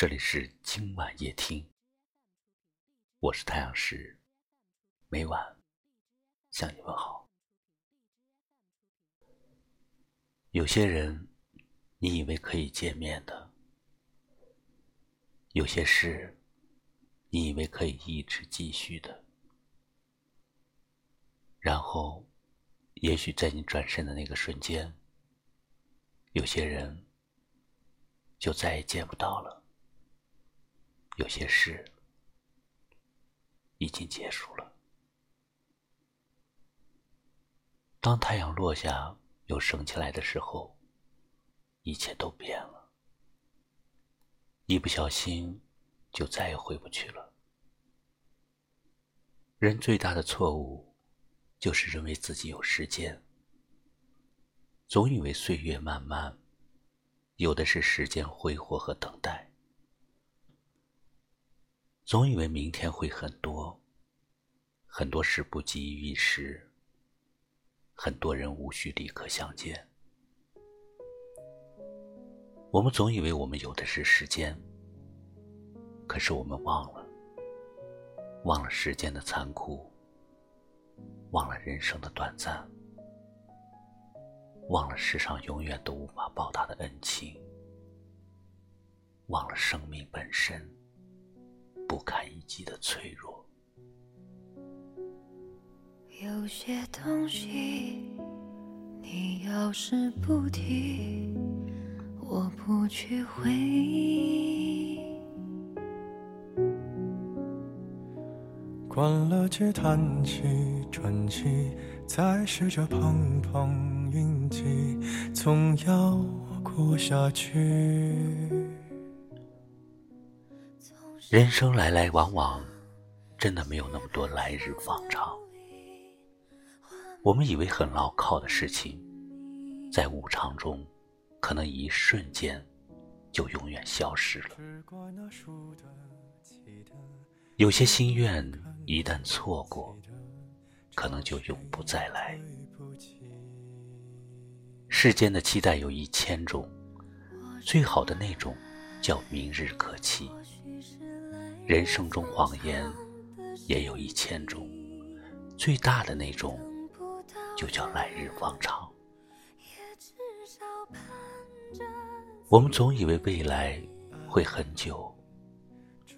这里是今晚夜听，我是太阳石，每晚向你问好。有些人，你以为可以见面的；有些事，你以为可以一直继续的。然后，也许在你转身的那个瞬间，有些人就再也见不到了。有些事已经结束了。当太阳落下又升起来的时候，一切都变了。一不小心，就再也回不去了。人最大的错误，就是认为自己有时间，总以为岁月漫漫，有的是时间挥霍和等待。总以为明天会很多，很多事不急于一时，很多人无需立刻相见。我们总以为我们有的是时间，可是我们忘了，忘了时间的残酷，忘了人生的短暂，忘了世上永远都无法报答的恩情，忘了生命本身。不堪一击的脆弱。有些东西，你要是不提，我不去回忆。关了机，叹气，喘气，再试着碰碰运气，总要过下去。人生来来往往，真的没有那么多来日方长。我们以为很牢靠的事情，在无常中，可能一瞬间就永远消失了。有些心愿一旦错过，可能就永不再来。世间的期待有一千种，最好的那种叫明日可期。人生中谎言也有一千种，最大的那种就叫来日方长。我们总以为未来会很久，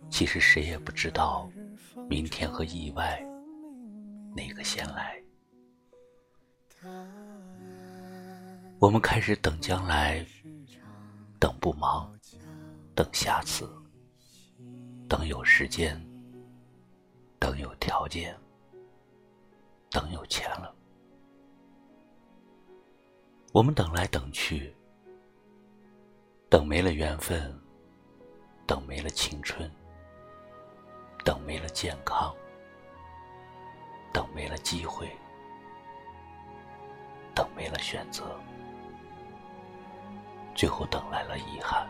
其实谁也不知道明天和意外哪个先来。我们开始等将来，等不忙，等下次。等有时间，等有条件，等有钱了，我们等来等去，等没了缘分，等没了青春，等没了健康，等没了机会，等没了选择，最后等来了遗憾。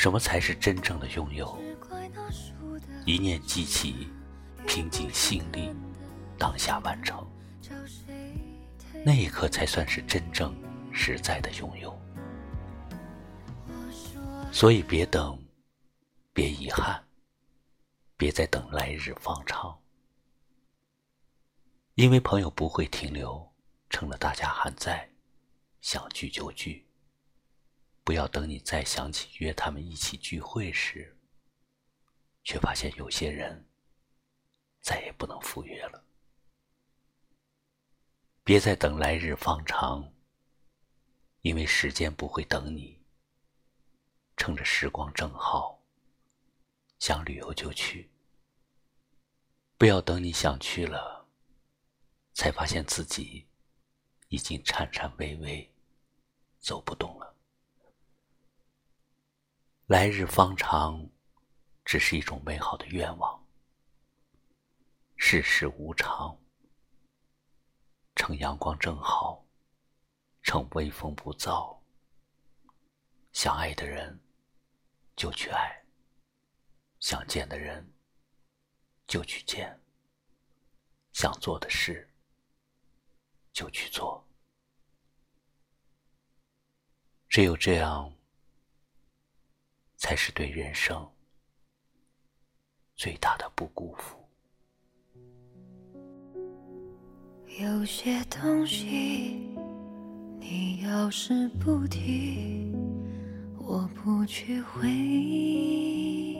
什么才是真正的拥有？一念记起，拼尽心力，当下完成，那一刻才算是真正实在的拥有。所以别等，别遗憾，别再等来日方长。因为朋友不会停留，成了大家还在，想聚就聚。不要等你再想起约他们一起聚会时，却发现有些人再也不能赴约了。别再等来日方长，因为时间不会等你。趁着时光正好，想旅游就去。不要等你想去了。才发现自己已经颤颤巍巍，走不动。来日方长，只是一种美好的愿望。世事无常，趁阳光正好，趁微风不燥，想爱的人就去爱，想见的人就去见，想做的事就去做。只有这样，才是对人生最大的不辜负。有些东西，你要是不提，我不去回忆。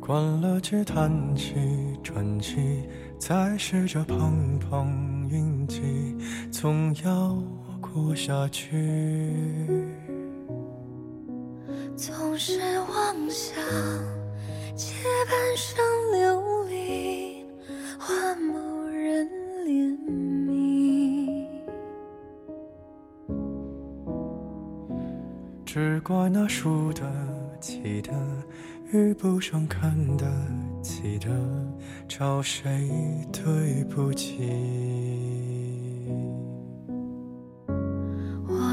关了机，叹气，转机，再试着碰碰运气，总要过下去。总是妄想借半生流离换某人怜悯，只怪那输得起的遇不上看得起的，找谁对不起？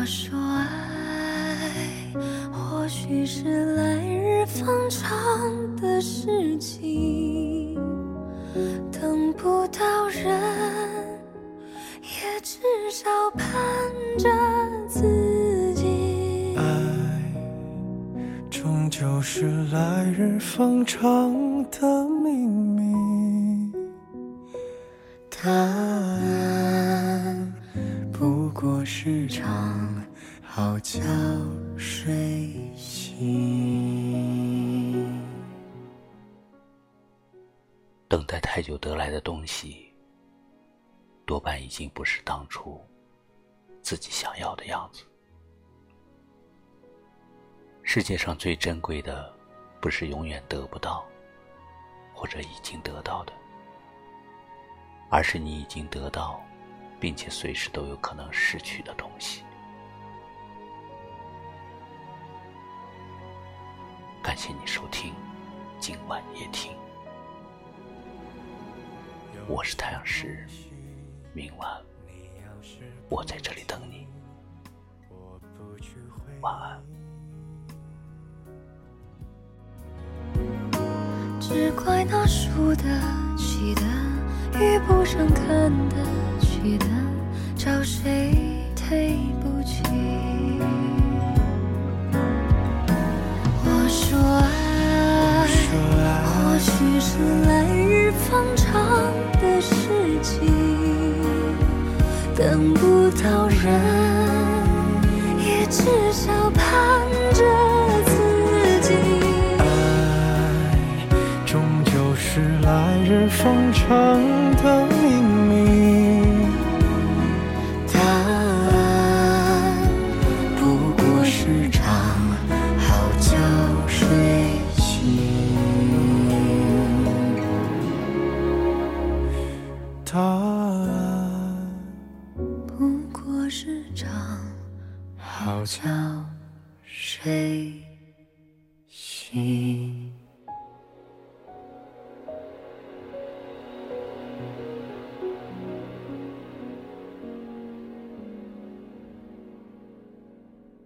我说爱或许是来日方长的事情，等不到人，也至少盼着自己。爱终究是来日方长的秘密，答案我时常好觉睡醒。等待太久得来的东西，多半已经不是当初自己想要的样子。世界上最珍贵的，不是永远得不到，或者已经得到的，而是你已经得到，并且随时都有可能失去的东西。感谢你收听今晚夜听。我是太阳石，明晚我在这里等你，晚安。只怪那输得起的遇不上看得起的，找谁对不起？我说爱，或许是来日方长的事情，等不到人，也至少盼着自己。爱终究是来日方长好觉睡醒